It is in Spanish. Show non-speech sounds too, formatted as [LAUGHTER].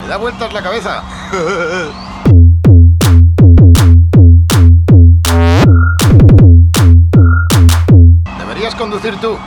Me da vueltas la cabeza. [LAUGHS] Deberías conducir tú.